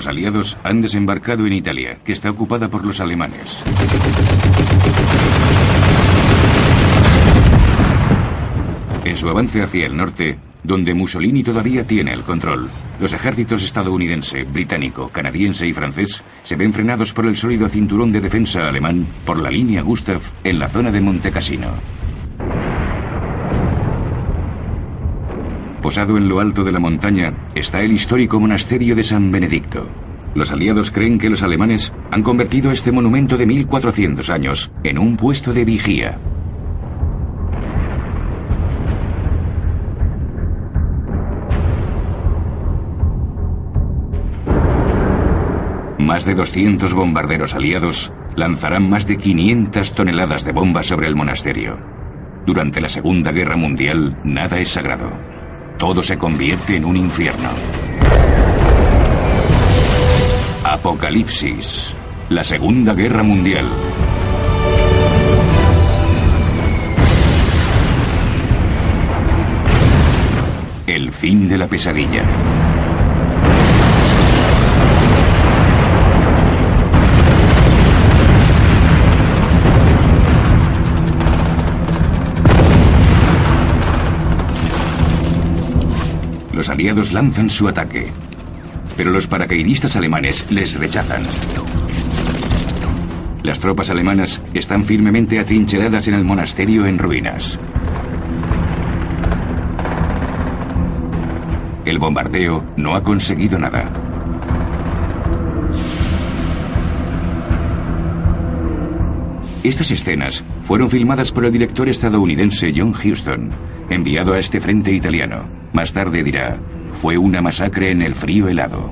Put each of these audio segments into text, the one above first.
Los aliados han desembarcado en Italia, que está ocupada por los alemanes. En su avance hacia el norte, donde Mussolini todavía tiene el control, los ejércitos estadounidense, británico, canadiense y francés se ven frenados por el sólido cinturón de defensa alemán por la línea Gustav en la zona de Monte Posado en lo alto de la montaña está el histórico monasterio de San Benedicto. Los aliados creen que los alemanes han convertido este monumento de 1400 años en un puesto de vigía. Más de 200 bombarderos aliados lanzarán más de 500 toneladas de bombas sobre el monasterio. Durante la Segunda Guerra Mundial, nada es sagrado. Todo se convierte en un infierno. Apocalipsis. La Segunda Guerra Mundial. El fin de la pesadilla. Los aliados lanzan su ataque, pero los paracaidistas alemanes les rechazan. Las tropas alemanas están firmemente atrincheradas en el monasterio en ruinas. El bombardeo no ha conseguido nada. Estas escenas fueron filmadas por el director estadounidense John Huston, enviado a este frente italiano. Más tarde dirá, fue una masacre en el frío helado.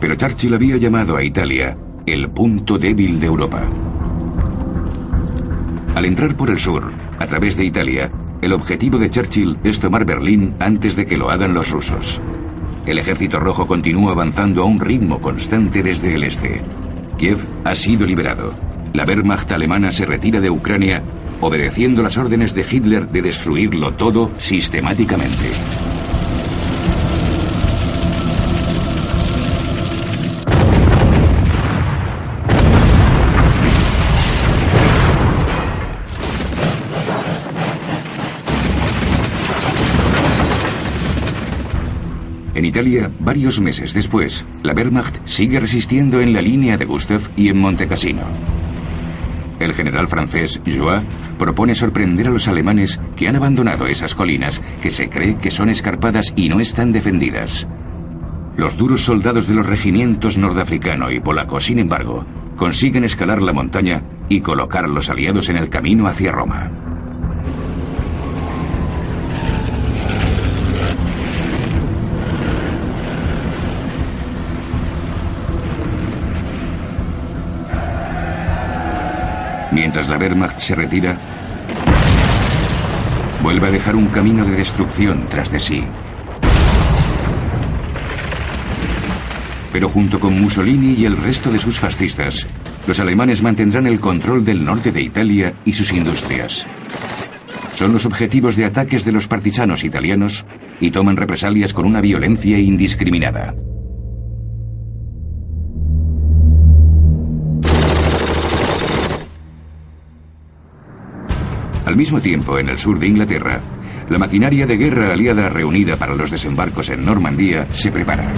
Pero Churchill había llamado a Italia el punto débil de Europa. Al entrar por el sur, a través de Italia, el objetivo de Churchill es tomar Berlín antes de que lo hagan los rusos. El ejército rojo continúa avanzando a un ritmo constante desde el este. Kiev ha sido liberado. La Wehrmacht alemana se retira de Ucrania, obedeciendo las órdenes de Hitler de destruirlo todo sistemáticamente. En Italia, varios meses después, la Wehrmacht sigue resistiendo en la línea de Gustav y en Monte Cassino. El general francés Joie propone sorprender a los alemanes que han abandonado esas colinas que se cree que son escarpadas y no están defendidas. Los duros soldados de los regimientos nordafricano y polaco, sin embargo, consiguen escalar la montaña y colocar a los aliados en el camino hacia Roma. Mientras la Wehrmacht se retira, vuelve a dejar un camino de destrucción tras de sí. Pero junto con Mussolini y el resto de sus fascistas, los alemanes mantendrán el control del norte de Italia y sus industrias. Son los objetivos de ataques de los partisanos italianos y toman represalias con una violencia indiscriminada. Al mismo tiempo, en el sur de Inglaterra, la maquinaria de guerra aliada reunida para los desembarcos en Normandía se prepara.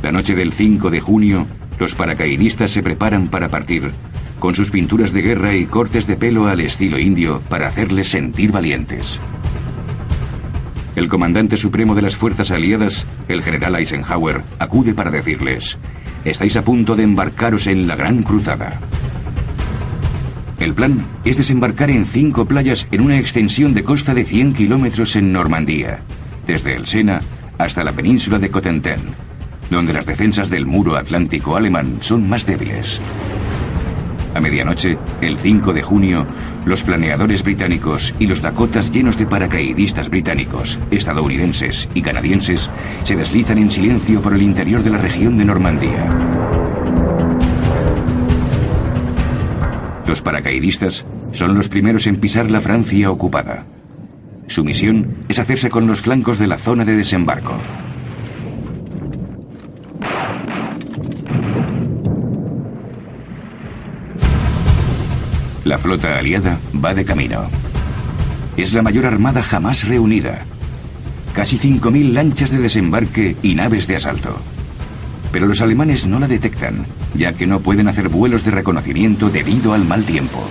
La noche del 5 de junio, los paracaidistas se preparan para partir, con sus pinturas de guerra y cortes de pelo al estilo indio para hacerles sentir valientes. El comandante supremo de las fuerzas aliadas, el general Eisenhower, acude para decirles, estáis a punto de embarcaros en la gran cruzada. El plan es desembarcar en cinco playas en una extensión de costa de 100 kilómetros en Normandía, desde el Sena hasta la península de Cotentin, donde las defensas del muro atlántico alemán son más débiles. A medianoche, el 5 de junio, los planeadores británicos y los Dakotas llenos de paracaidistas británicos, estadounidenses y canadienses se deslizan en silencio por el interior de la región de Normandía. Los paracaidistas Son los primeros en pisar la Francia ocupada. Su misión es hacerse con los flancos de la zona de desembarco. La flota aliada va de camino. Es la mayor armada jamás reunida. Casi 5.000 lanchas de desembarque y naves de asalto. Pero los alemanes no la detectan, ya que no pueden hacer vuelos de reconocimiento debido al mal tiempo.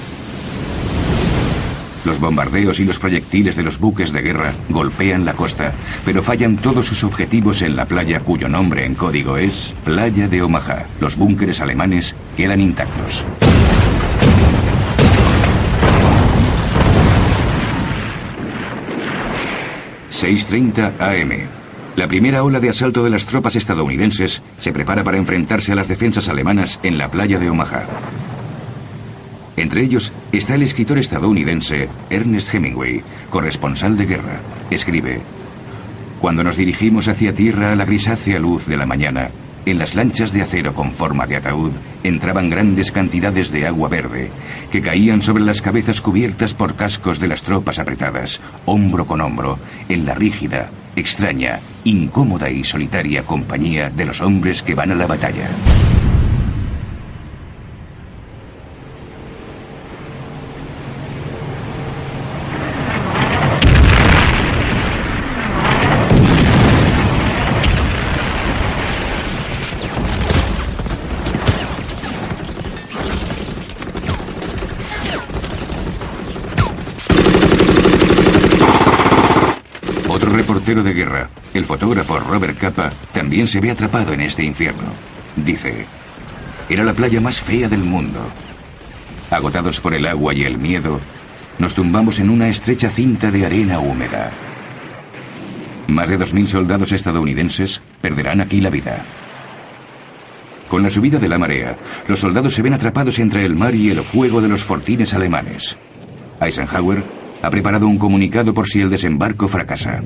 Los bombardeos y los proyectiles de los buques de guerra golpean la costa, pero fallan todos sus objetivos en la playa cuyo nombre en código es Playa de Omaha. Los búnkeres alemanes quedan intactos. 6.30 am. La primera ola de asalto de las tropas estadounidenses se prepara para enfrentarse a las defensas alemanas en la playa de Omaha. Entre ellos está el escritor estadounidense Ernest Hemingway, corresponsal de guerra. Escribe, Cuando nos dirigimos hacia tierra a la grisácea luz de la mañana, en las lanchas de acero con forma de ataúd entraban grandes cantidades de agua verde, que caían sobre las cabezas cubiertas por cascos de las tropas apretadas, hombro con hombro, en la rígida, extraña, incómoda y solitaria compañía de los hombres que van a la batalla. De guerra, el fotógrafo Robert Capa, también se ve atrapado en este infierno. Dice, era la playa más fea del mundo. Agotados por el agua y el miedo, nos tumbamos en una estrecha cinta de arena húmeda. Más de 2.000 soldados estadounidenses perderán aquí la vida. Con la subida de la marea, los soldados se ven atrapados entre el mar y el fuego de los fortines alemanes. Eisenhower ha preparado un comunicado por si el desembarco fracasa.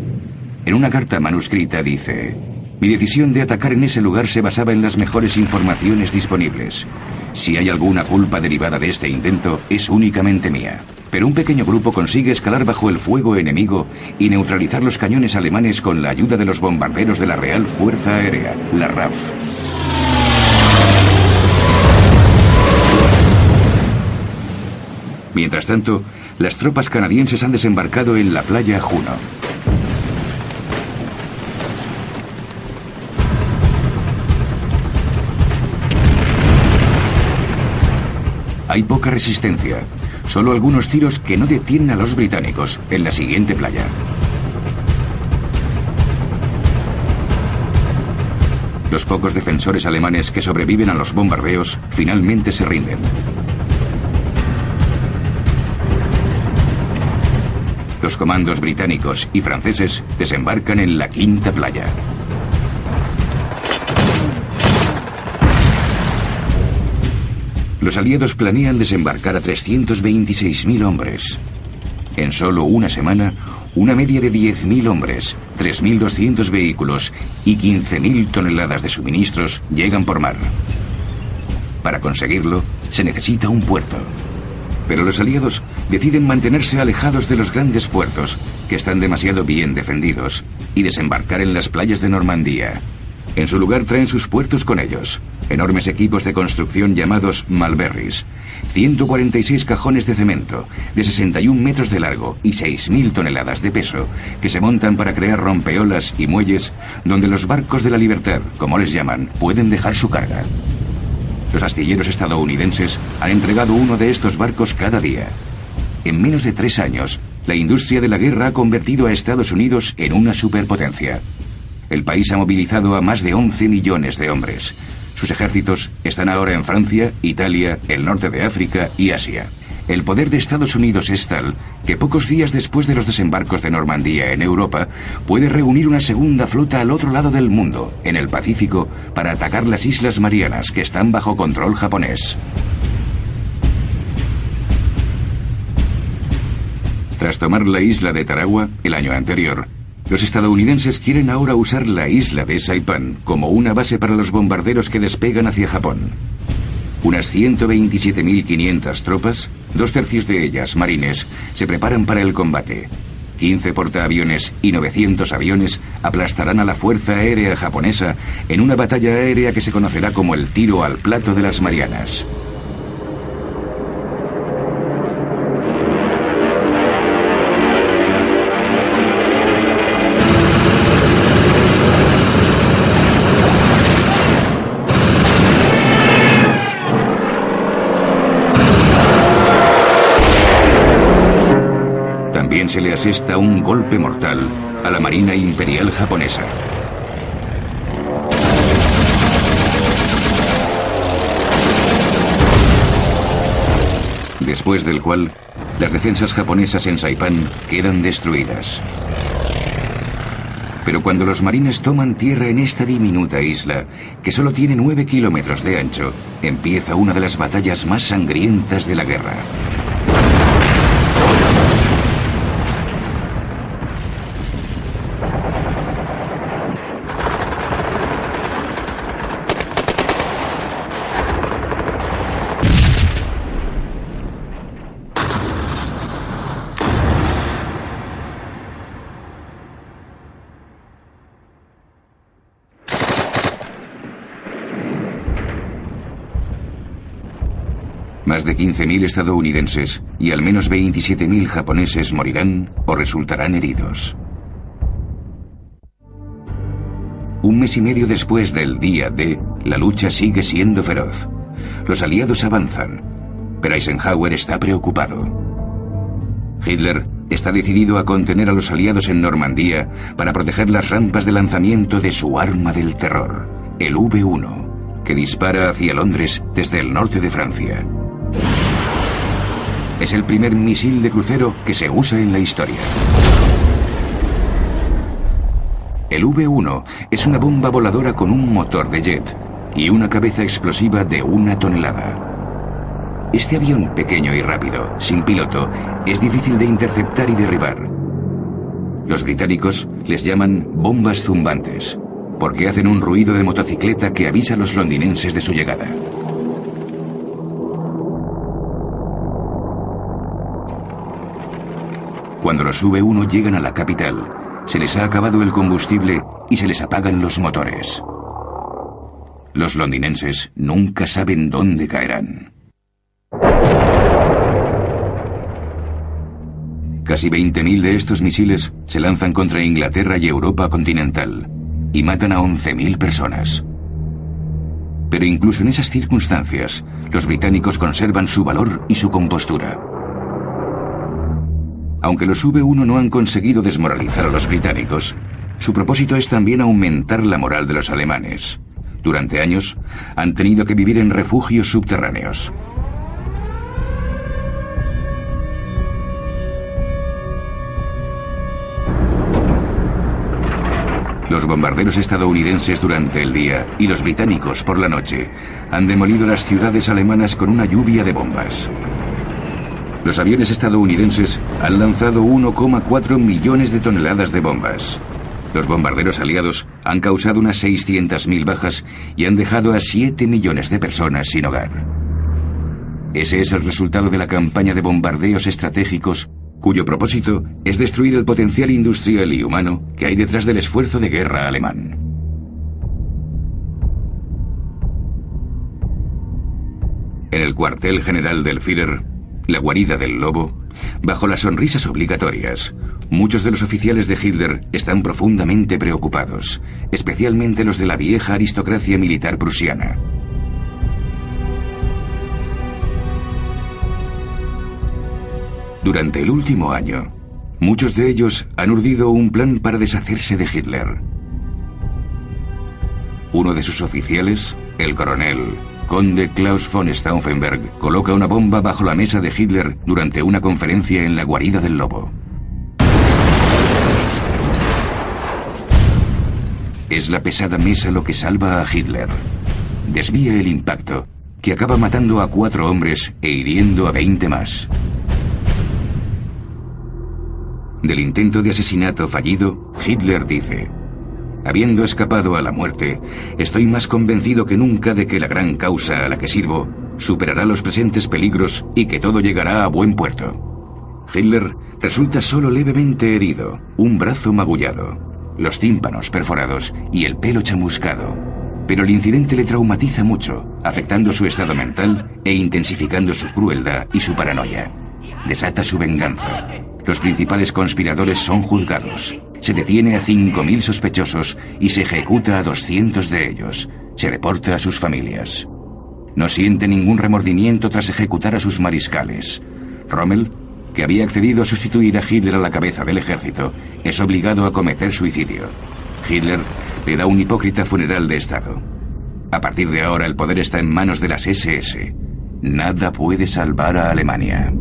En una carta manuscrita dice, mi decisión de atacar en ese lugar se basaba en las mejores informaciones disponibles. Si hay alguna culpa derivada de este intento, es únicamente mía. Pero un pequeño grupo consigue escalar bajo el fuego enemigo y neutralizar los cañones alemanes con la ayuda de los bombarderos de la Real Fuerza Aérea, la RAF. Mientras tanto, las tropas canadienses han desembarcado en la playa Juno. Hay poca resistencia, solo algunos tiros que no detienen a los británicos en la siguiente playa. Los pocos defensores alemanes que sobreviven a los bombardeos finalmente se rinden. Los comandos británicos y franceses desembarcan en la quinta playa. Los aliados planean desembarcar a 326.000 hombres. En solo una semana, una media de 10.000 hombres, 3.200 vehículos y 15.000 toneladas de suministros llegan por mar. Para conseguirlo, se necesita un puerto. Pero los aliados deciden mantenerse alejados de los grandes puertos, que están demasiado bien defendidos, y desembarcar en las playas de Normandía. En su lugar traen sus puertos con ellos, enormes equipos de construcción llamados Malberries, 146 cajones de cemento, de 61 metros de largo y 6.000 toneladas de peso, que se montan para crear rompeolas y muelles donde los barcos de la libertad, como les llaman, pueden dejar su carga. Los astilleros estadounidenses han entregado uno de estos barcos cada día. En menos de tres años, la industria de la guerra ha convertido a Estados Unidos en una superpotencia. El país ha movilizado a más de 11 millones de hombres. Sus ejércitos están ahora en Francia, Italia, el norte de África y Asia. El poder de Estados Unidos es tal que pocos días después de los desembarcos de Normandía en Europa, puede reunir una segunda flota al otro lado del mundo, en el Pacífico, para atacar las Islas Marianas que están bajo control japonés. Tras tomar la isla de Tarawa el año anterior, los estadounidenses quieren ahora usar la isla de Saipan como una base para los bombarderos que despegan hacia Japón. Unas 127.500 tropas, dos tercios de ellas marines, se preparan para el combate. 15 portaaviones y 900 aviones aplastarán a la Fuerza Aérea Japonesa en una batalla aérea que se conocerá como el tiro al plato de las Marianas. Se le asesta un golpe mortal a la Marina Imperial japonesa. Después del cual, las defensas japonesas en Saipan quedan destruidas. Pero cuando los marines toman tierra en esta diminuta isla, que solo tiene nueve kilómetros de ancho, empieza una de las batallas más sangrientas de la guerra. Más de 15.000 estadounidenses y al menos 27.000 japoneses morirán o resultarán heridos. Un mes y medio después del día D, la lucha sigue siendo feroz. Los aliados avanzan, pero Eisenhower está preocupado. Hitler está decidido a contener a los aliados en Normandía para proteger las rampas de lanzamiento de su arma del terror, el V-1, que dispara hacia Londres desde el norte de Francia. Es el primer misil de crucero que se usa en la historia. El V-1 es una bomba voladora con un motor de jet y una cabeza explosiva de una tonelada. Este avión pequeño y rápido, sin piloto, es difícil de interceptar y derribar. Los británicos les llaman bombas zumbantes, porque hacen un ruido de motocicleta que avisa a los londinenses de su llegada. Cuando los V1 llegan a la capital, se les ha acabado el combustible y se les apagan los motores. Los londinenses nunca saben dónde caerán. Casi 20.000 de estos misiles se lanzan contra Inglaterra y Europa continental y matan a 11.000 personas. Pero incluso en esas circunstancias, los británicos conservan su valor y su compostura. Aunque los V1 no han conseguido desmoralizar a los británicos, su propósito es también aumentar la moral de los alemanes. Durante años han tenido que vivir en refugios subterráneos. Los bombarderos estadounidenses durante el día y los británicos por la noche han demolido las ciudades alemanas con una lluvia de bombas. Los aviones estadounidenses han lanzado 1,4 millones de toneladas de bombas. Los bombarderos aliados han causado unas 600.000 bajas y han dejado a 7 millones de personas sin hogar. Ese es el resultado de la campaña de bombardeos estratégicos cuyo propósito es destruir el potencial industrial y humano que hay detrás del esfuerzo de guerra alemán. En el cuartel general del Führer, la guarida del lobo, bajo las sonrisas obligatorias, muchos de los oficiales de Hitler están profundamente preocupados, especialmente los de la vieja aristocracia militar prusiana. Durante el último año, muchos de ellos han urdido un plan para deshacerse de Hitler. Uno de sus oficiales, el coronel conde Klaus von Stauffenberg coloca una bomba bajo la mesa de Hitler durante una conferencia en la guarida del lobo. Es la pesada mesa lo que salva a Hitler. Desvía el impacto, que acaba matando a cuatro hombres e hiriendo a veinte más. Del intento de asesinato fallido, Hitler dice, Habiendo escapado a la muerte, estoy más convencido que nunca de que la gran causa a la que sirvo superará los presentes peligros y que todo llegará a buen puerto. Hitler resulta solo levemente herido, un brazo magullado, los tímpanos perforados y el pelo chamuscado. Pero el incidente le traumatiza mucho, afectando su estado mental e intensificando su crueldad y su paranoia. Desata su venganza. Los principales conspiradores son juzgados. Se detiene a 5.000 sospechosos y se ejecuta a 200 de ellos. Se deporta a sus familias. No siente ningún remordimiento tras ejecutar a sus mariscales. Rommel, que había accedido a sustituir a Hitler a la cabeza del ejército, es obligado a cometer suicidio. Hitler le da un hipócrita funeral de Estado. A partir de ahora el poder está en manos de las SS. Nada puede salvar a Alemania.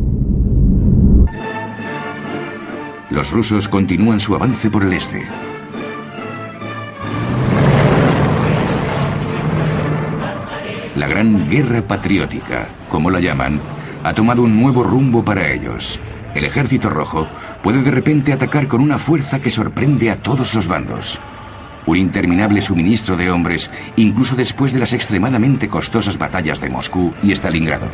Los rusos continúan su avance por el este. La Gran Guerra Patriótica, como la llaman, ha tomado un nuevo rumbo para ellos. El ejército rojo puede de repente atacar con una fuerza que sorprende a todos los bandos. Un interminable suministro de hombres, incluso después de las extremadamente costosas batallas de Moscú y Stalingrado.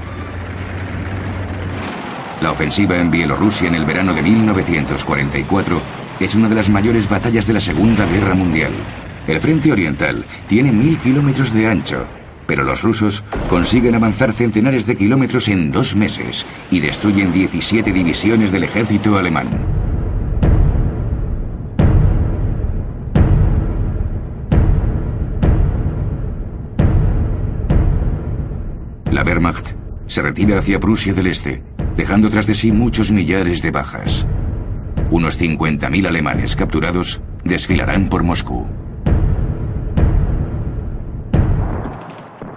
La ofensiva en Bielorrusia en el verano de 1944 es una de las mayores batallas de la Segunda Guerra Mundial. El frente oriental tiene mil kilómetros de ancho pero los rusos consiguen avanzar centenares de kilómetros en dos meses y destruyen 17 divisiones del ejército alemán. La Wehrmacht se retira hacia Prusia del Este, dejando tras de sí muchos millares de bajas. Unos 50.000 alemanes capturados desfilarán por Moscú.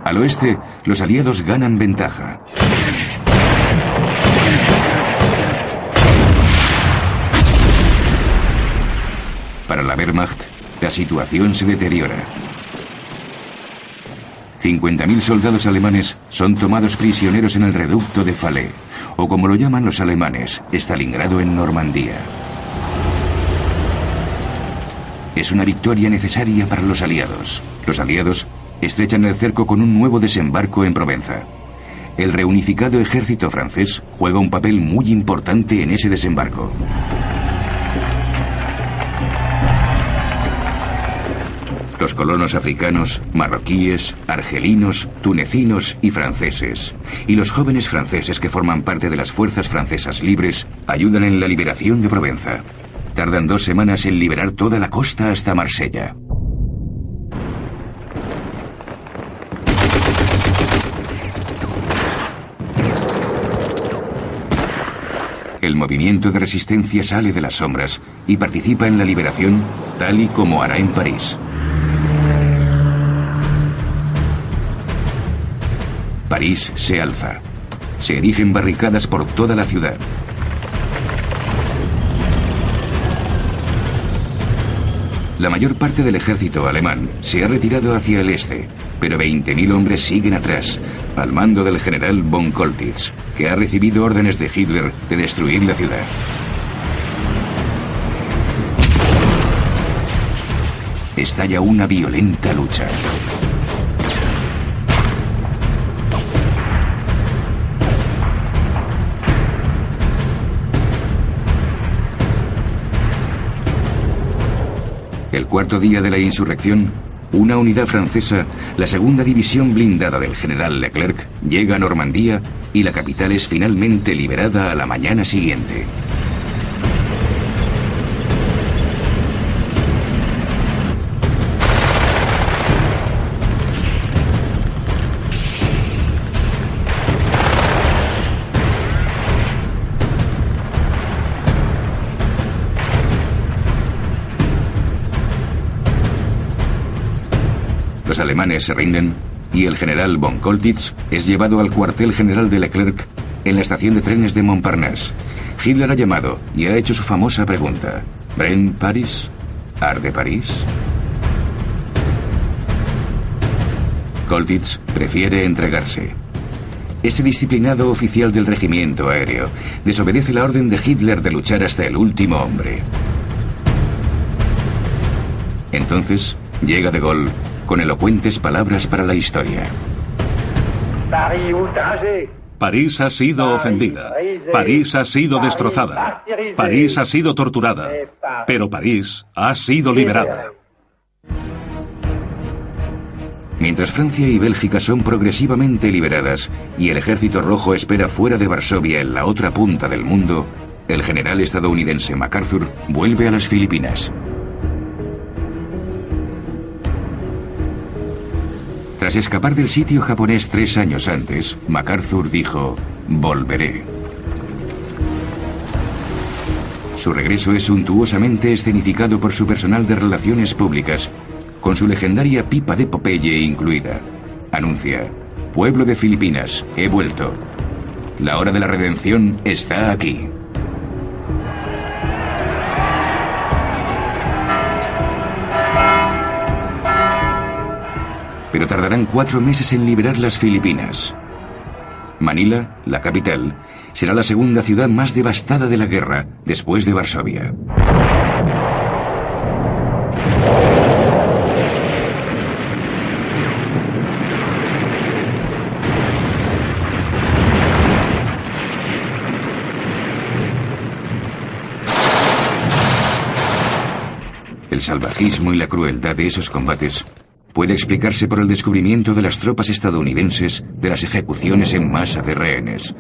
Al oeste, los aliados ganan ventaja. Para la Wehrmacht, la situación se deteriora. 50.000 soldados alemanes son tomados prisioneros en el reducto de Falaise, o como lo llaman los alemanes, Stalingrado en Normandía. Es una victoria necesaria para los aliados. Los aliados estrechan el cerco con un nuevo desembarco en Provenza. El reunificado ejército francés juega un papel muy importante en ese desembarco. Los colonos africanos, marroquíes, argelinos, tunecinos y franceses, y los jóvenes franceses que forman parte de las fuerzas francesas libres, ayudan en la liberación de Provenza. Tardan dos semanas en liberar toda la costa hasta Marsella. El movimiento de resistencia sale de las sombras y participa en la liberación tal y como hará en París. París se alza. Se erigen barricadas por toda la ciudad. La mayor parte del ejército alemán se ha retirado hacia el este, pero 20.000 hombres siguen atrás, al mando del general von Koltitz, que ha recibido órdenes de Hitler de destruir la ciudad. Estalla una violenta lucha. El cuarto día de la insurrección, una unidad francesa, la segunda división blindada del general Leclerc, llega a Normandía y la capital es finalmente liberada a la mañana siguiente. Alemanes se rinden y el general von Koltitz es llevado al cuartel general de Leclerc en la estación de trenes de Montparnasse. Hitler ha llamado y ha hecho su famosa pregunta. ¿Bren París? ¿Arde París? Koltitz prefiere entregarse. Ese disciplinado oficial del regimiento aéreo desobedece la orden de Hitler de luchar hasta el último hombre. Entonces llega de Gaulle con elocuentes palabras para la historia. París ha sido ofendida. París ha sido destrozada. París ha sido torturada. Pero París ha sido liberada. Mientras Francia y Bélgica son progresivamente liberadas y el ejército rojo espera fuera de Varsovia en la otra punta del mundo, el general estadounidense MacArthur vuelve a las Filipinas. Tras escapar del sitio japonés tres años antes, MacArthur dijo, volveré. Su regreso es suntuosamente escenificado por su personal de relaciones públicas, con su legendaria pipa de Popeye incluida. Anuncia, pueblo de Filipinas, he vuelto. La hora de la redención está aquí. Pero tardarán cuatro meses en liberar las Filipinas. Manila, la capital, será la segunda ciudad más devastada de la guerra, después de Varsovia. El salvajismo y la crueldad de esos combates puede explicarse por el descubrimiento de las tropas estadounidenses de las ejecuciones en masa de rehenes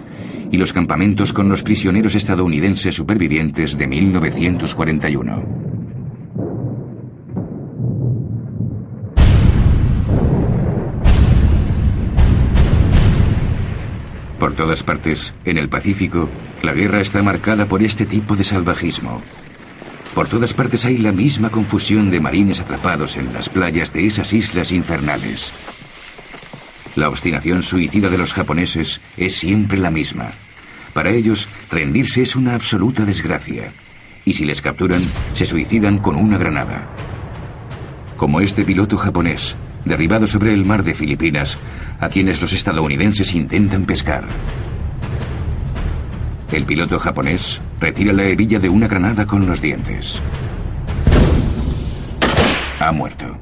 y los campamentos con los prisioneros estadounidenses supervivientes de 1941. Por todas partes, en el Pacífico, la guerra está marcada por este tipo de salvajismo. Por todas partes hay la misma confusión de marines atrapados en las playas de esas islas infernales. La obstinación suicida de los japoneses es siempre la misma. Para ellos, rendirse es una absoluta desgracia. Y si les capturan, se suicidan con una granada. Como este piloto japonés, derribado sobre el mar de Filipinas, a quienes los estadounidenses intentan pescar. El piloto japonés retira la hebilla de una granada con los dientes. Ha muerto.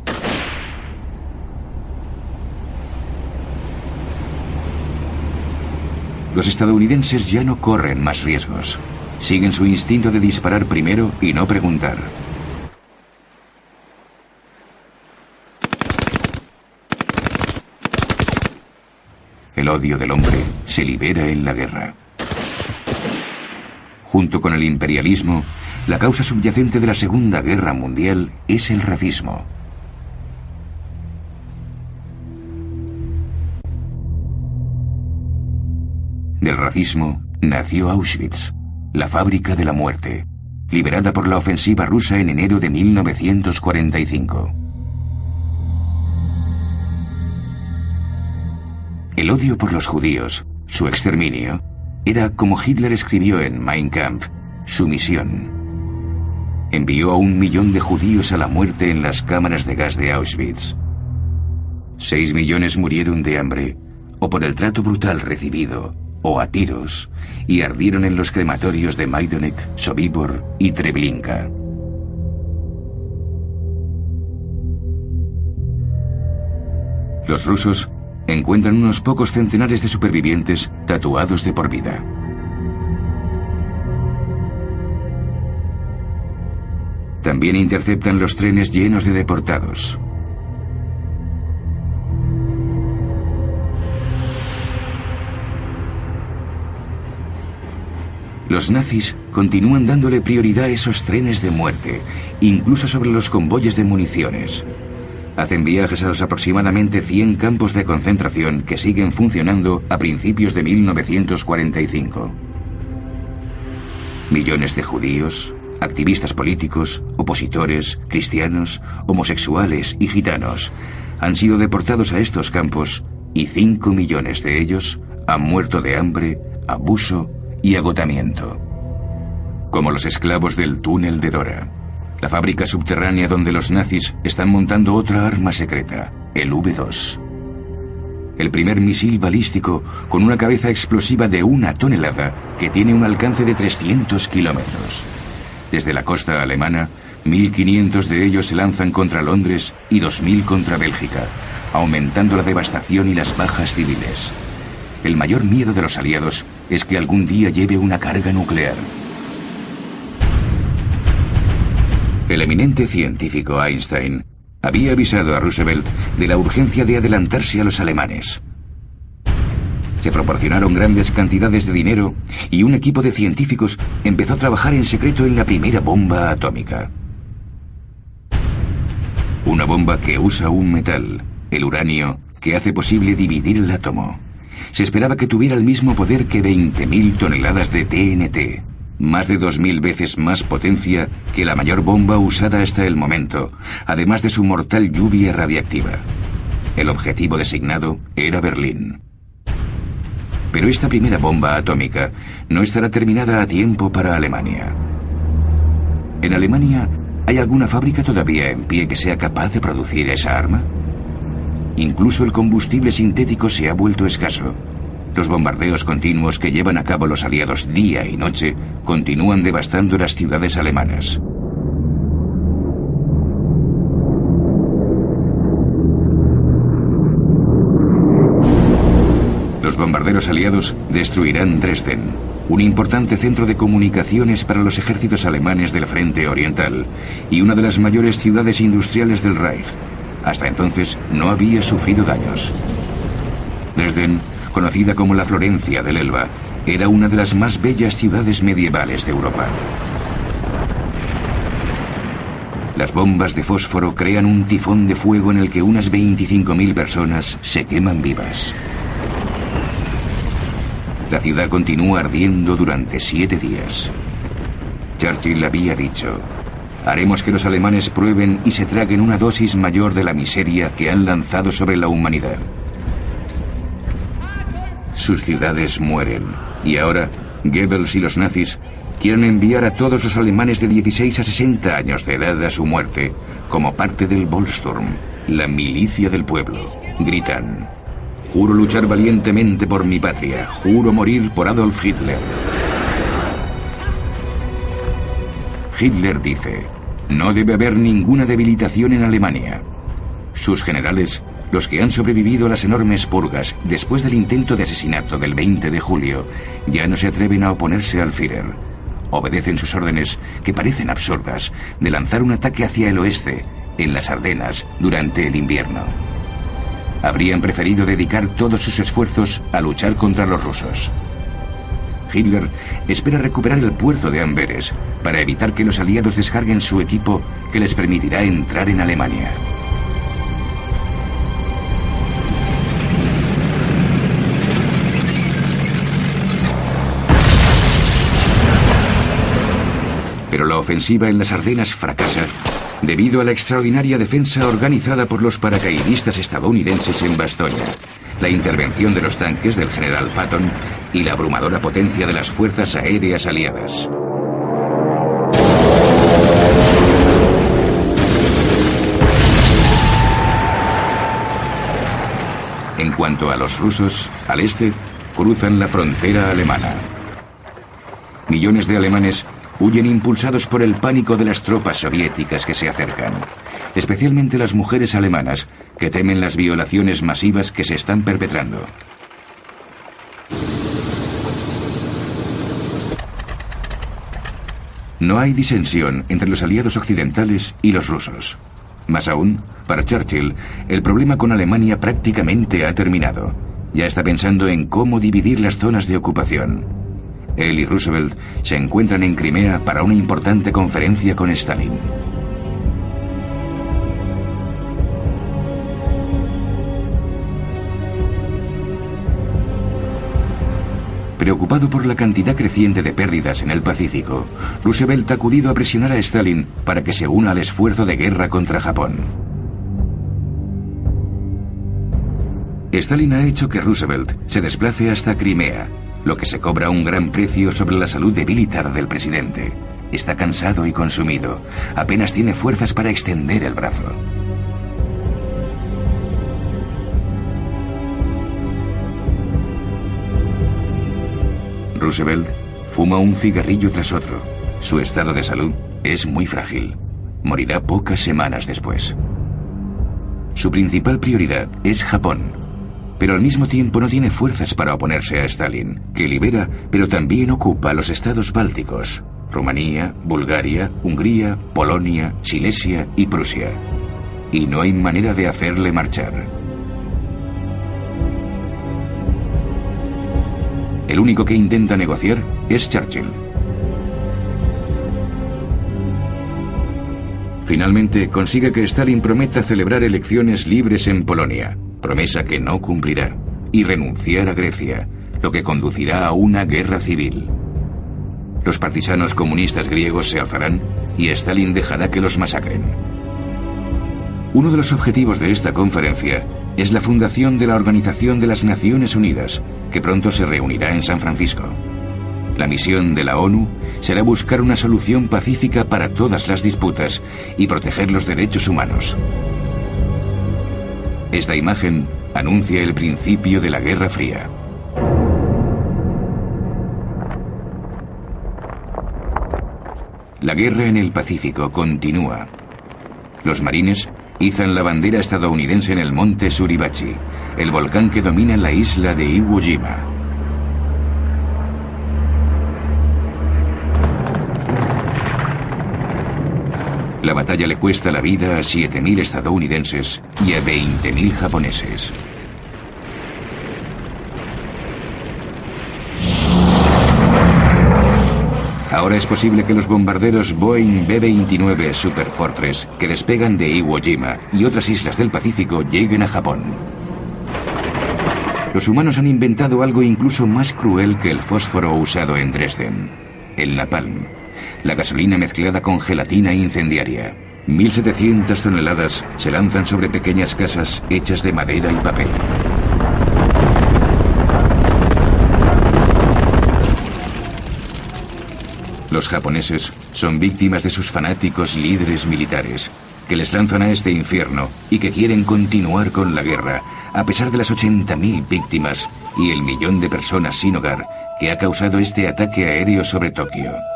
Los estadounidenses ya no corren más riesgos. Siguen su instinto de disparar primero y no preguntar. El odio del hombre se libera en la guerra. Junto con el imperialismo, la causa subyacente de la Segunda Guerra Mundial es el racismo. Del racismo nació Auschwitz, la fábrica de la muerte, liberada por la ofensiva rusa en enero de 1945. El odio por los judíos, su exterminio, era, como Hitler escribió en Mein Kampf, su misión. Envió a un millón de judíos a la muerte en las cámaras de gas de Auschwitz. Seis millones murieron de hambre, o por el trato brutal recibido, o a tiros, y ardieron en los crematorios de Majdanek, Sobibor y Treblinka. Los rusos encuentran unos pocos centenares de supervivientes tatuados de por vida. También interceptan los trenes llenos de deportados. Los nazis continúan dándole prioridad a esos trenes de muerte, incluso sobre los convoyes de municiones. Hacen viajes a los aproximadamente 100 campos de concentración que siguen funcionando a principios de 1945. Millones de judíos, activistas políticos, opositores, cristianos, homosexuales y gitanos han sido deportados a estos campos y 5 millones de ellos han muerto de hambre, abuso y agotamiento. Como los esclavos del túnel de Dora la fábrica subterránea donde los nazis están montando otra arma secreta, el V2. El primer misil balístico con una cabeza explosiva de una tonelada que tiene un alcance de 300 kilómetros. Desde la costa alemana, 1.500 de ellos se lanzan contra Londres y 2.000 contra Bélgica, aumentando la devastación y las bajas civiles. el mayor miedo de los aliados es que algún día lleve una carga nuclear. El eminente científico Einstein había avisado a Roosevelt de la urgencia de adelantarse a los alemanes. Se proporcionaron grandes cantidades de dinero y un equipo de científicos empezó a trabajar en secreto en la primera bomba atómica. Una bomba que usa un metal, el uranio, que hace posible dividir el átomo. Se esperaba que tuviera el mismo poder que 20.000 toneladas de TNT, más de 2.000 veces más potencia que la mayor bomba usada hasta el momento, además de su mortal lluvia radiactiva. El objetivo designado era Berlín. Pero esta primera bomba atómica no estará terminada a tiempo para Alemania. ¿En Alemania hay alguna fábrica todavía en pie que sea capaz de producir esa arma? Incluso el combustible sintético se ha vuelto escaso. Los bombardeos continuos que llevan a cabo los aliados día y noche continúan devastando las ciudades alemanas. Los bombarderos aliados destruirán Dresden, un importante centro de comunicaciones para los ejércitos alemanes del frente oriental y una de las mayores ciudades industriales del Reich. Hasta entonces no había sufrido daños. Dresden, conocida como la Florencia del Elba, era una de las más bellas ciudades medievales de Europa. Las bombas de fósforo crean un tifón de fuego en el que unas 25.000 personas se queman vivas. La ciudad continúa ardiendo durante siete días. Churchill había dicho, haremos que los alemanes prueben y se traguen una dosis mayor de la miseria que han lanzado sobre la humanidad. Sus ciudades mueren y ahora Goebbels y los nazis quieren enviar a todos los alemanes de 16 a 60 años de edad a su muerte como parte del Volksturm, la milicia del pueblo. Gritan, Juro luchar valientemente por mi patria. Juro morir por Adolf Hitler. Hitler dice, no debe haber ninguna debilitación en Alemania. Sus generales, los que han sobrevivido a las enormes purgas después del intento de asesinato del 20 de julio, ya no se atreven a oponerse al Führer. Obedecen sus órdenes, que parecen absurdas, de lanzar un ataque hacia el oeste, en las Ardenas, durante el invierno habrían preferido dedicar todos sus esfuerzos a luchar contra los rusos. Hitler espera recuperar el puerto de Amberes para evitar que los aliados descarguen su equipo que les permitirá entrar en Alemania. Ofensiva en las Ardenas fracasa debido a la extraordinaria defensa organizada por los paracaidistas estadounidenses en Bastoña, la intervención de los tanques del general Patton y la abrumadora potencia de las fuerzas aéreas aliadas. En cuanto a los rusos, al este, cruzan la frontera alemana. Millones de alemanes huyen impulsados por el pánico de las tropas soviéticas que se acercan, especialmente las mujeres alemanas que temen las violaciones masivas que se están perpetrando. No hay disensión entre los aliados occidentales y los rusos. Más aún, para Churchill, el problema con Alemania prácticamente ha terminado. Ya está pensando en cómo dividir las zonas de ocupación. Él y Roosevelt se encuentran en Crimea para una importante conferencia con Stalin. Preocupado por la cantidad creciente de pérdidas en el Pacífico, Roosevelt ha acudido a presionar a Stalin para que se una al esfuerzo de guerra contra Japón. Stalin ha hecho que Roosevelt se desplace hasta Crimea, lo que se cobra un gran precio sobre la salud debilitada del presidente. Está cansado y consumido. Apenas tiene fuerzas para extender el brazo. Roosevelt fuma un cigarrillo tras otro. Su estado de salud es muy frágil. Morirá pocas semanas después. Su principal prioridad es Japón, pero al mismo tiempo no tiene fuerzas para oponerse a Stalin, que libera, pero también ocupa los estados bálticos, Rumanía, Bulgaria, Hungría, Polonia, Silesia y Prusia. Y no hay manera de hacerle marchar. El único que intenta negociar es Churchill. Finalmente consigue que Stalin prometa celebrar elecciones libres en Polonia, promesa que no cumplirá, y renunciar a Grecia, lo que conducirá a una guerra civil. Los partisanos comunistas griegos se alzarán y Stalin dejará que los masacren. Uno de los objetivos de esta conferencia es la fundación de la Organización de las Naciones Unidas, que pronto se reunirá en San Francisco. La misión de la ONU será buscar una solución pacífica para todas las disputas y proteger los derechos humanos. Esta imagen anuncia el principio de la Guerra Fría. La guerra en el Pacífico continúa. Los marines izan la bandera estadounidense en el monte Suribachi, el volcán que domina la isla de Iwo Jima. La batalla le cuesta la vida a 7.000 estadounidenses y a 20.000 japoneses. Ahora es posible que los bombarderos Boeing B-29 Super Fortress que despegan de Iwo Jima y otras islas del Pacífico lleguen a Japón. Los humanos han inventado algo incluso más cruel que el fósforo usado en Dresden, el napalm, la gasolina mezclada con gelatina incendiaria. 1.700 toneladas se lanzan sobre pequeñas casas hechas de madera y papel. Los japoneses son víctimas de sus fanáticos líderes militares, que les lanzan a este infierno y que quieren continuar con la guerra, a pesar de las 80.000 víctimas y el millón de personas sin hogar que ha causado este ataque aéreo sobre Tokio.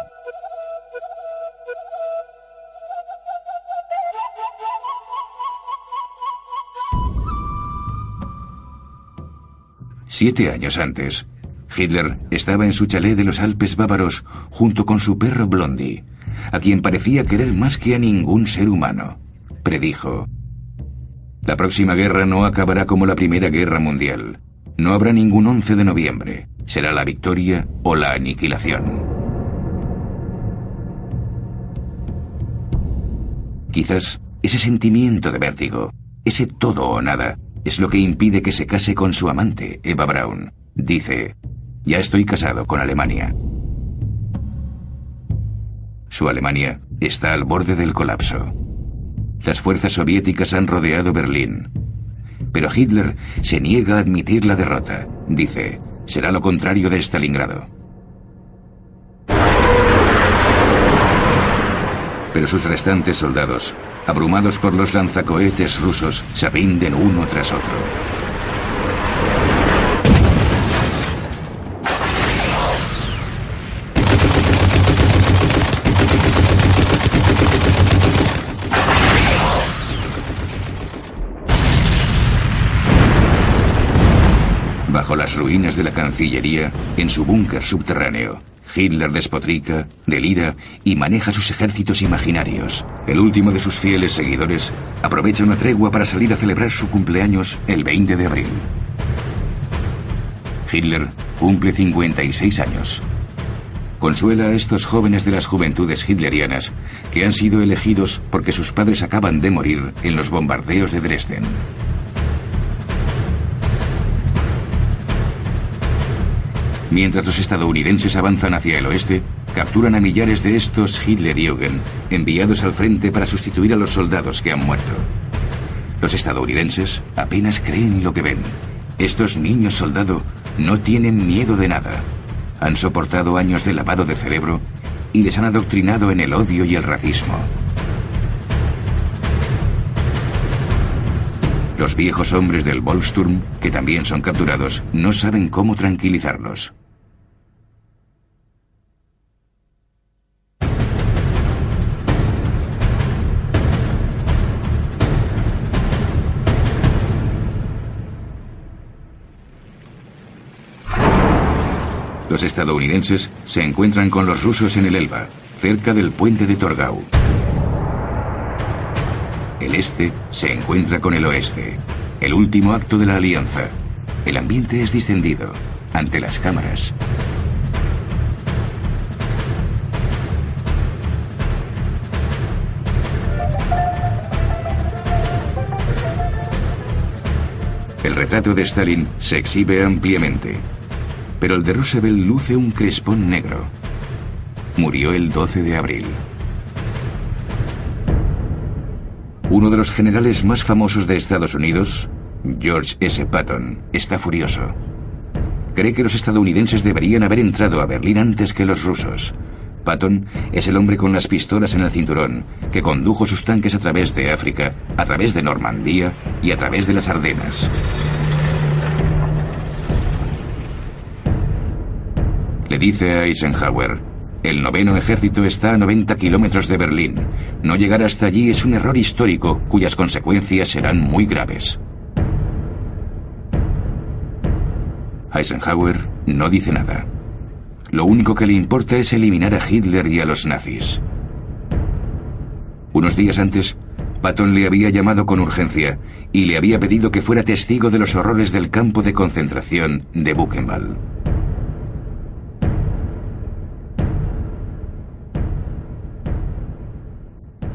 Siete años antes, Hitler estaba en su chalet de los Alpes bávaros junto con su perro Blondie, a quien parecía querer más que a ningún ser humano. Predijo, la próxima guerra no acabará como la Primera Guerra Mundial. No habrá ningún 11 de noviembre. Será la victoria o la aniquilación. Quizás ese sentimiento de vértigo, ese todo o nada, es lo que impide que se case con su amante, Eva Braun. Dice, ya estoy casado con Alemania. Su Alemania está al borde del colapso. Las fuerzas soviéticas han rodeado Berlín. Pero Hitler se niega a admitir la derrota. Dice, será lo contrario de Stalingrado. Pero sus restantes soldados, abrumados por los lanzacohetes rusos, se rinden uno tras otro. Bajo las ruinas de la Cancillería, en su búnker subterráneo, Hitler despotrica, delira y maneja sus ejércitos imaginarios. El último de sus fieles seguidores aprovecha una tregua para salir a celebrar su cumpleaños el 20 de abril. Hitler cumple 56 años. Consuela a estos jóvenes de las juventudes hitlerianas que han sido elegidos porque sus padres acaban de morir en los bombardeos de Dresden. Mientras los estadounidenses avanzan hacia el oeste, capturan a millares de estos Hitlerjugend, enviados al frente para sustituir a los soldados que han muerto. Los estadounidenses apenas creen lo que ven. Estos niños soldado no tienen miedo de nada. Han soportado años de lavado de cerebro y les han adoctrinado en el odio y el racismo. Los viejos hombres del Volksturm, que también son capturados, no saben cómo tranquilizarlos. Los estadounidenses se encuentran con los rusos en el Elba, cerca del puente de Torgau. El este se encuentra con el oeste, el último acto de la alianza. El ambiente es distendido ante las cámaras. El retrato de Stalin se exhibe ampliamente, pero el de Roosevelt luce un crespón negro. Murió el 12 de abril. Uno de los generales más famosos de Estados Unidos, George S. Patton, está furioso. Cree que los estadounidenses deberían haber entrado a Berlín antes que los rusos. Patton es el hombre con las pistolas en el cinturón que condujo sus tanques a través de África, a través de Normandía y a través de las Ardenas. Le dice a Eisenhower, el noveno ejército está a 90 kilómetros de Berlín. No llegar hasta allí es un error histórico cuyas consecuencias serán muy graves. Eisenhower no dice nada. Lo único que le importa es eliminar a Hitler y a los nazis. Unos días antes, Patton le había llamado con urgencia y le había pedido que fuera testigo de los horrores del campo de concentración de Buchenwald.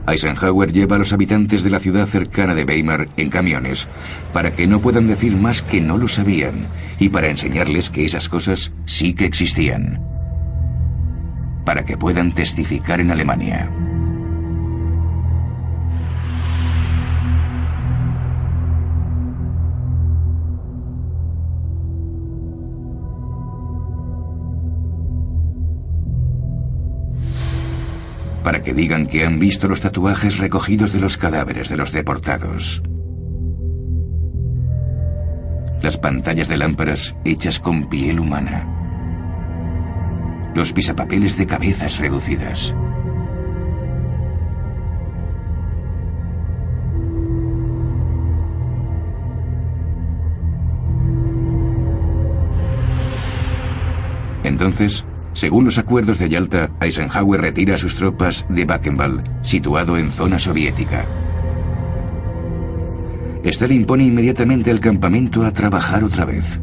Eisenhower lleva a los habitantes de la ciudad cercana de Weimar en camiones para que no puedan decir más que no lo sabían y para enseñarles que esas cosas sí que existían. Para que puedan testificar en Alemania. Para que digan que han visto los tatuajes recogidos de los cadáveres de los deportados. Las pantallas de lámparas hechas con piel humana. Los pisapapeles de cabezas reducidas. Entonces, según los acuerdos de Yalta, Eisenhower retira a sus tropas de Buchenwald, situado en zona soviética. Stalin pone inmediatamente al campamento a trabajar otra vez.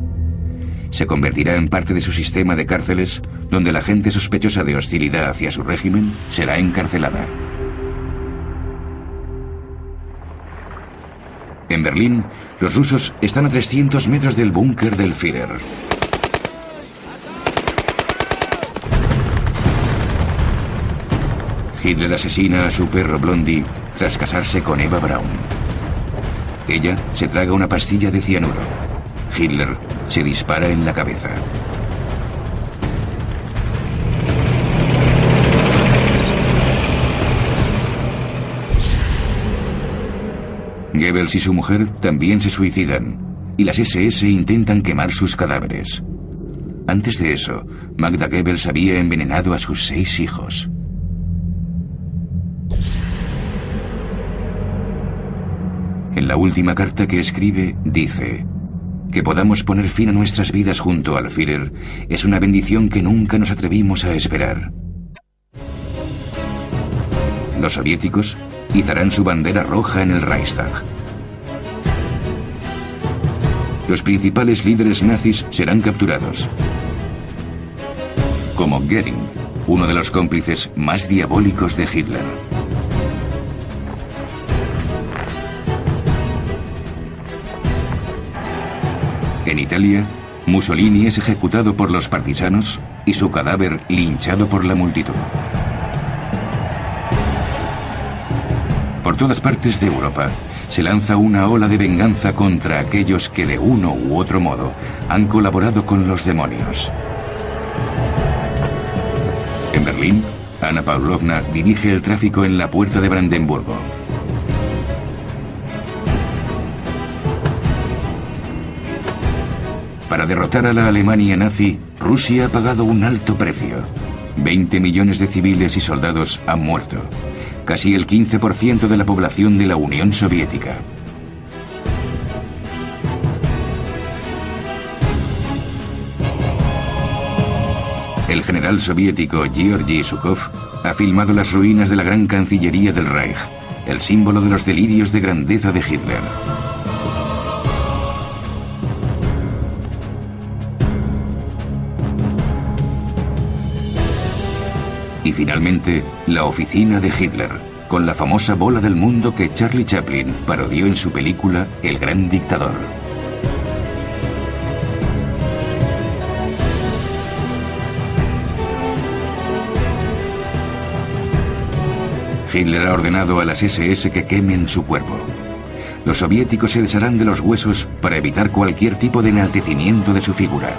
Se convertirá en parte de su sistema de cárceles, donde la gente sospechosa de hostilidad hacia su régimen será encarcelada. En Berlín, los rusos están a 300 metros del búnker del Führer. Hitler asesina a su perro Blondie tras casarse con Eva Braun. Ella se traga una pastilla de cianuro. Hitler se dispara en la cabeza. Goebbels y su mujer también se suicidan y las SS intentan quemar sus cadáveres. Antes de eso, Magda Goebbels había envenenado a sus seis hijos. En la última carta que escribe dice, que podamos poner fin a nuestras vidas junto al Führer es una bendición que nunca nos atrevimos a esperar. Los soviéticos izarán su bandera roja en el Reichstag. Los principales líderes nazis serán capturados. Como Goering, uno de los cómplices más diabólicos de Hitler. En Italia, Mussolini es ejecutado por los partisanos y su cadáver linchado por la multitud. Por todas partes de Europa se lanza una ola de venganza contra aquellos que de uno u otro modo han colaborado con los demonios. En Berlín, Ana Pavlovna dirige el tráfico en la puerta de Brandenburgo. Para derrotar a la Alemania nazi, Rusia ha pagado un alto precio. 20 millones de civiles y soldados han muerto, casi el 15% de la población de la Unión Soviética. El general soviético Georgy Zhukov ha filmado las ruinas de la gran Cancillería del Reich, el símbolo de los delirios de grandeza de Hitler. Y finalmente, la oficina de Hitler, con la famosa bola del mundo que Charlie Chaplin parodió en su película El Gran Dictador. Hitler ha ordenado a las SS que quemen su cuerpo. Los soviéticos se desharán de los huesos para evitar cualquier tipo de enaltecimiento de su figura.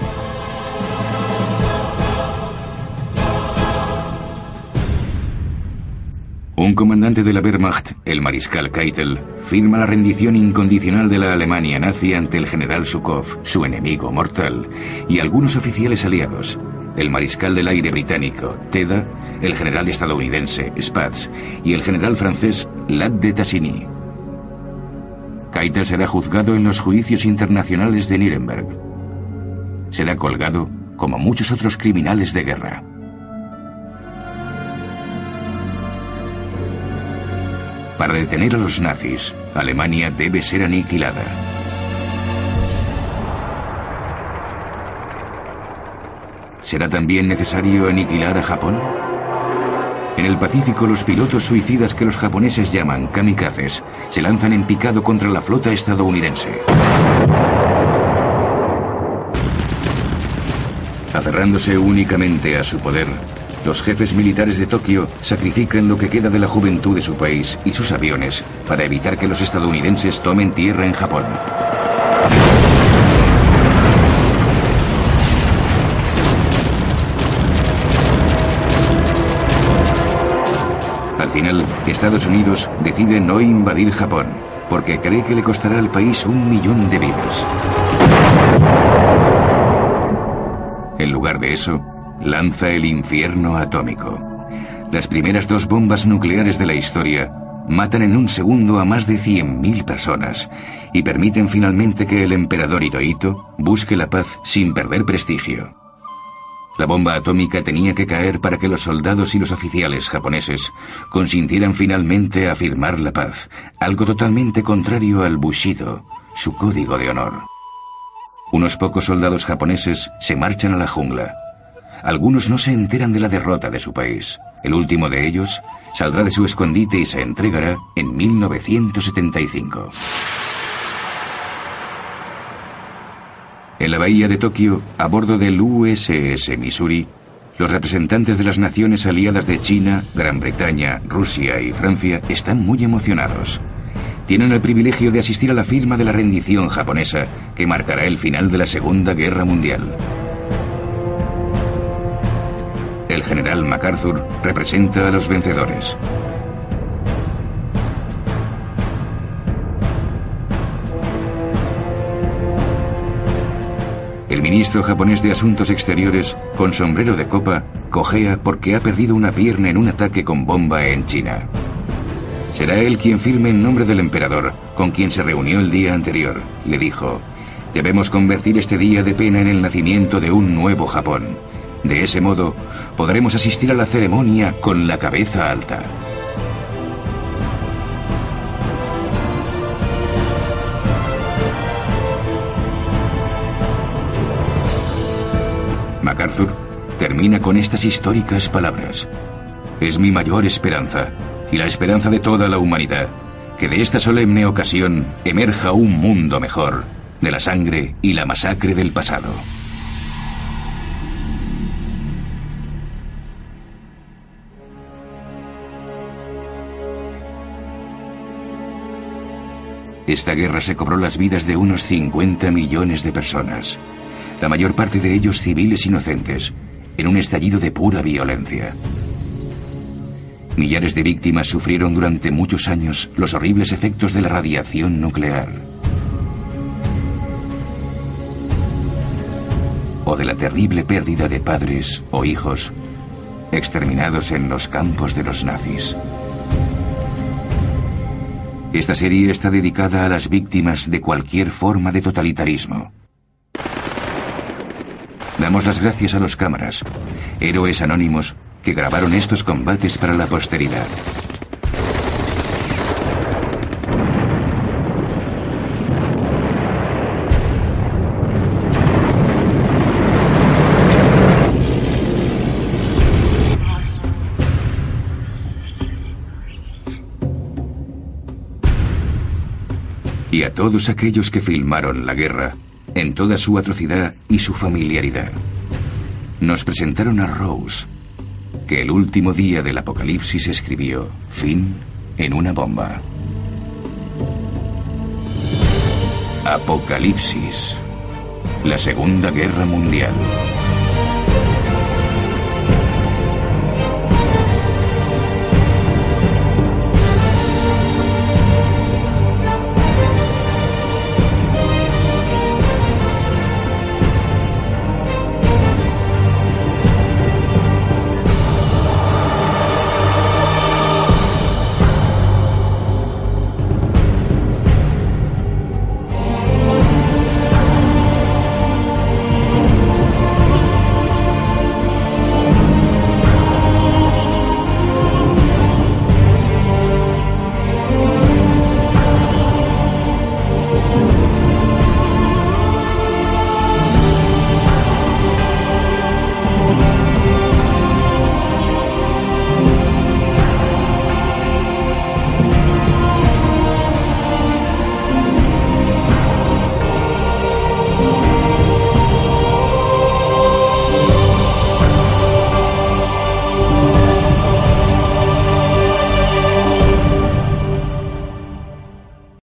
Comandante de la Wehrmacht, el mariscal Keitel, firma la rendición incondicional de la Alemania nazi ante el general Zhukov, su enemigo mortal, y algunos oficiales aliados, el mariscal del aire británico, Teda, el general estadounidense, Spatz, y el general francés, Lat de Tassigny. Keitel será juzgado en los juicios internacionales de Nuremberg. Será colgado como muchos otros criminales de guerra. Para detener a los nazis, Alemania debe ser aniquilada. ¿Será también necesario aniquilar a Japón? En el Pacífico los pilotos suicidas que los japoneses llaman kamikazes se lanzan en picado contra la flota estadounidense. Aferrándose únicamente a su poder, los jefes militares de Tokio sacrifican lo que queda de la juventud de su país y sus aviones para evitar que los estadounidenses tomen tierra en Japón. Al final, Estados Unidos decide no invadir Japón, porque cree que le costará al país un millón de vidas. En lugar de eso, lanza el infierno atómico. Las primeras dos bombas nucleares de la historia matan en un segundo a más de 100.000 personas y permiten finalmente que el emperador Hirohito busque la paz sin perder prestigio. La bomba atómica tenía que caer para que los soldados y los oficiales japoneses consintieran finalmente a firmar la paz, algo totalmente contrario al Bushido, su código de honor. Unos pocos soldados japoneses se marchan a la jungla. Algunos no se enteran de la derrota de su país. El último de ellos saldrá de su escondite y se entregará en 1975. En la bahía de Tokio, a bordo del USS Missouri, los representantes de las naciones aliadas de China, Gran Bretaña, Rusia y Francia están muy emocionados. Tienen el privilegio de asistir a la firma de la rendición japonesa que marcará el final de la Segunda Guerra Mundial. El general MacArthur representa a los vencedores. El ministro japonés de Asuntos Exteriores, con sombrero de copa, cojea porque ha perdido una pierna en un ataque con bomba en China. Será él quien firme en nombre del emperador, con quien se reunió el día anterior. Le dijo, debemos convertir este día de pena en el nacimiento de un nuevo Japón. De ese modo, podremos asistir a la ceremonia con la cabeza alta. MacArthur termina con estas históricas palabras. Es mi mayor esperanza, y la esperanza de toda la humanidad, que de esta solemne ocasión emerja un mundo mejor, de la sangre y la masacre del pasado. Esta guerra se cobró las vidas de unos 50 millones de personas la mayor parte de ellos civiles inocentes, en un estallido de pura violencia. Millares de víctimas sufrieron durante muchos años los horribles efectos de la radiación nuclear. O de la terrible pérdida de padres o hijos exterminados en los campos de los nazis. Esta serie está dedicada a las víctimas de cualquier forma de totalitarismo. Damos las gracias a los cámaras, héroes anónimos que grabaron estos combates para la posteridad. Todos aquellos que filmaron la guerra, en toda su atrocidad y su familiaridad. Nos presentaron a Rose, que el último día del apocalipsis escribió fin en una bomba. Apocalipsis. La Segunda Guerra Mundial.